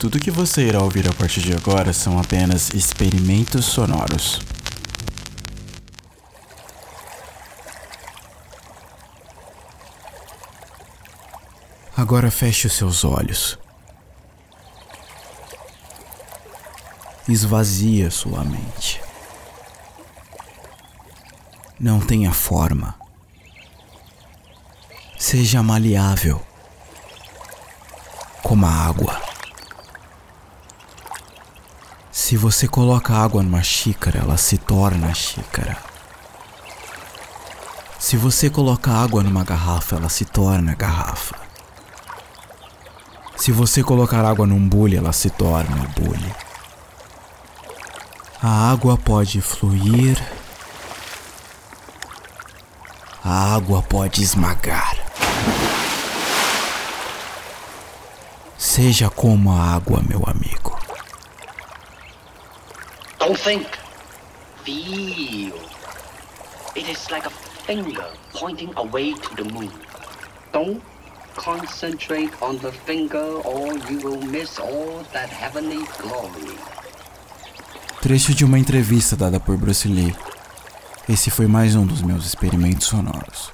Tudo que você irá ouvir a partir de agora são apenas experimentos sonoros. Agora feche os seus olhos. Esvazia sua mente. Não tenha forma. Seja maleável como a água. Se você coloca água numa xícara, ela se torna xícara. Se você coloca água numa garrafa, ela se torna garrafa. Se você colocar água num bule, ela se torna bule. A água pode fluir. A água pode esmagar. Seja como a água, meu amigo. Don't think. Feel. It is like a finger pointing away to the moon. Don't concentrate on the finger or you will miss all that heavenly glory. Trecho de uma entrevista dada por Bruce Lee. Esse foi mais um dos meus experimentos sonoros.